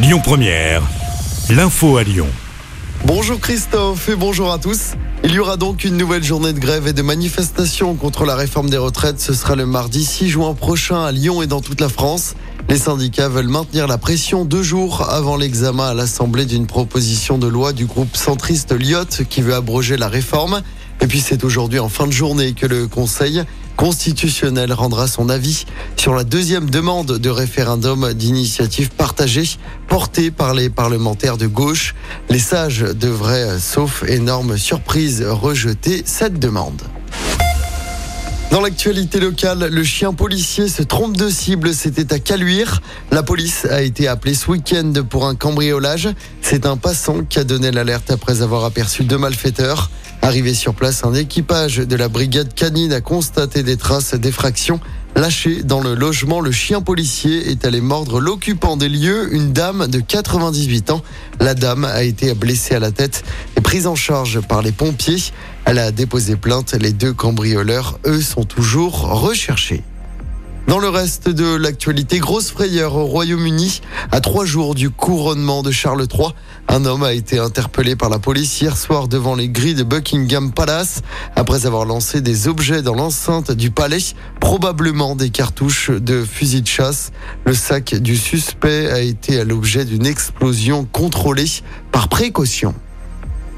Lyon Première, l'info à Lyon. Bonjour Christophe et bonjour à tous. Il y aura donc une nouvelle journée de grève et de manifestation contre la réforme des retraites. Ce sera le mardi 6 juin prochain à Lyon et dans toute la France. Les syndicats veulent maintenir la pression deux jours avant l'examen à l'Assemblée d'une proposition de loi du groupe centriste Lyot qui veut abroger la réforme. Et puis c'est aujourd'hui en fin de journée que le Conseil constitutionnel rendra son avis sur la deuxième demande de référendum d'initiative partagée portée par les parlementaires de gauche. Les sages devraient, sauf énorme surprise, rejeter cette demande. Dans l'actualité locale, le chien policier se trompe de cible. C'était à Caluire. La police a été appelée ce week-end pour un cambriolage. C'est un passant qui a donné l'alerte après avoir aperçu deux malfaiteurs. Arrivé sur place, un équipage de la brigade canine a constaté des traces d'effraction. Lâché dans le logement, le chien policier est allé mordre l'occupant des lieux, une dame de 98 ans. La dame a été blessée à la tête et prise en charge par les pompiers. Elle a déposé plainte. Les deux cambrioleurs, eux, sont toujours recherchés. Dans le reste de l'actualité, grosse frayeur au Royaume-Uni. À trois jours du couronnement de Charles III, un homme a été interpellé par la police hier soir devant les grilles de Buckingham Palace après avoir lancé des objets dans l'enceinte du palais, probablement des cartouches de fusil de chasse. Le sac du suspect a été à l'objet d'une explosion contrôlée par précaution.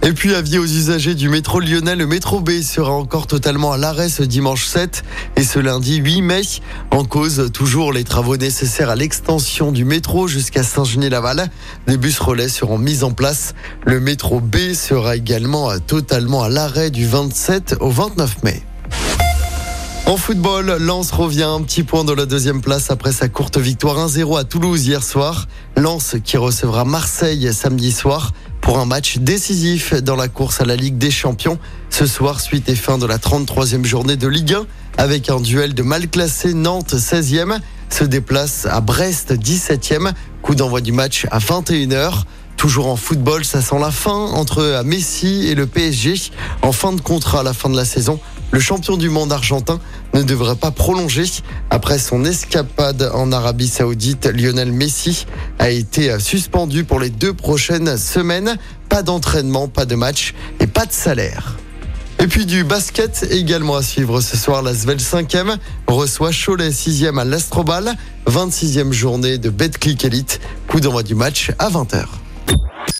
Et puis avis aux usagers du métro lyonnais, le métro B sera encore totalement à l'arrêt ce dimanche 7 et ce lundi 8 mai. En cause, toujours les travaux nécessaires à l'extension du métro jusqu'à Saint-Genis-Laval. Des bus relais seront mis en place. Le métro B sera également totalement à l'arrêt du 27 au 29 mai. En football, Lens revient un petit point dans la deuxième place après sa courte victoire 1-0 à Toulouse hier soir. Lens qui recevra Marseille samedi soir pour un match décisif dans la course à la Ligue des Champions. Ce soir, suite et fin de la 33e journée de Ligue 1 avec un duel de mal classé Nantes 16e se déplace à Brest 17e. Coup d'envoi du match à 21h. Toujours en football, ça sent la fin entre Messi et le PSG. En fin de contrat à la fin de la saison, le champion du monde argentin ne devrait pas prolonger. Après son escapade en Arabie Saoudite, Lionel Messi a été suspendu pour les deux prochaines semaines. Pas d'entraînement, pas de match et pas de salaire. Et puis du basket également à suivre ce soir. La Svel 5e reçoit Cholet 6e à l'Astrobal. 26e journée de Betclic Elite. Coup d'envoi du match à 20h.